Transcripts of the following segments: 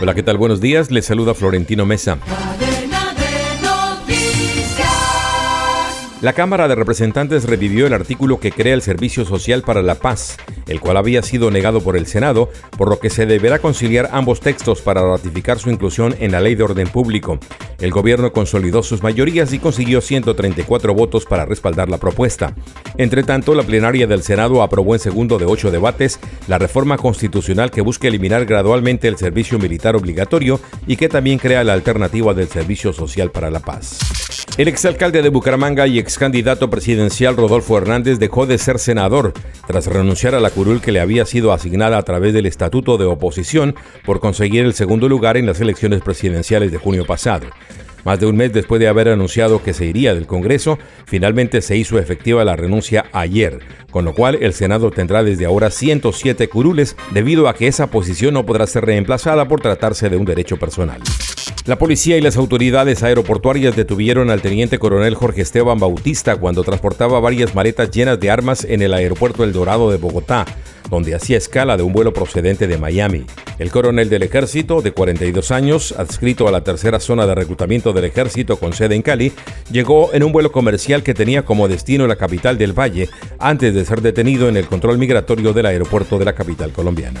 Hola, ¿qué tal? Buenos días. Les saluda Florentino Mesa. La Cámara de Representantes revivió el artículo que crea el Servicio Social para la Paz, el cual había sido negado por el Senado, por lo que se deberá conciliar ambos textos para ratificar su inclusión en la Ley de Orden Público. El gobierno consolidó sus mayorías y consiguió 134 votos para respaldar la propuesta. Entre tanto, la plenaria del Senado aprobó en segundo de ocho debates la reforma constitucional que busca eliminar gradualmente el servicio militar obligatorio y que también crea la alternativa del Servicio Social para la Paz. El exalcalde de Bucaramanga y ex candidato presidencial Rodolfo Hernández dejó de ser senador tras renunciar a la curul que le había sido asignada a través del estatuto de oposición por conseguir el segundo lugar en las elecciones presidenciales de junio pasado. Más de un mes después de haber anunciado que se iría del Congreso, finalmente se hizo efectiva la renuncia ayer, con lo cual el Senado tendrá desde ahora 107 curules debido a que esa posición no podrá ser reemplazada por tratarse de un derecho personal. La policía y las autoridades aeroportuarias detuvieron al teniente coronel Jorge Esteban Bautista cuando transportaba varias maletas llenas de armas en el aeropuerto El Dorado de Bogotá, donde hacía escala de un vuelo procedente de Miami. El coronel del ejército, de 42 años, adscrito a la tercera zona de reclutamiento del ejército con sede en Cali, llegó en un vuelo comercial que tenía como destino la capital del Valle antes de ser detenido en el control migratorio del aeropuerto de la capital colombiana.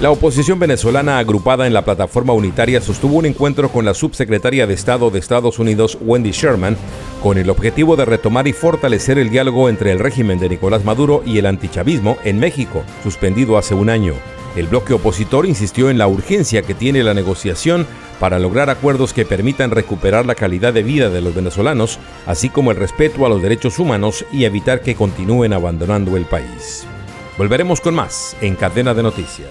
La oposición venezolana agrupada en la plataforma unitaria sostuvo un encuentro con la subsecretaria de Estado de Estados Unidos, Wendy Sherman, con el objetivo de retomar y fortalecer el diálogo entre el régimen de Nicolás Maduro y el antichavismo en México, suspendido hace un año. El bloque opositor insistió en la urgencia que tiene la negociación para lograr acuerdos que permitan recuperar la calidad de vida de los venezolanos, así como el respeto a los derechos humanos y evitar que continúen abandonando el país. Volveremos con más en Cadena de Noticias.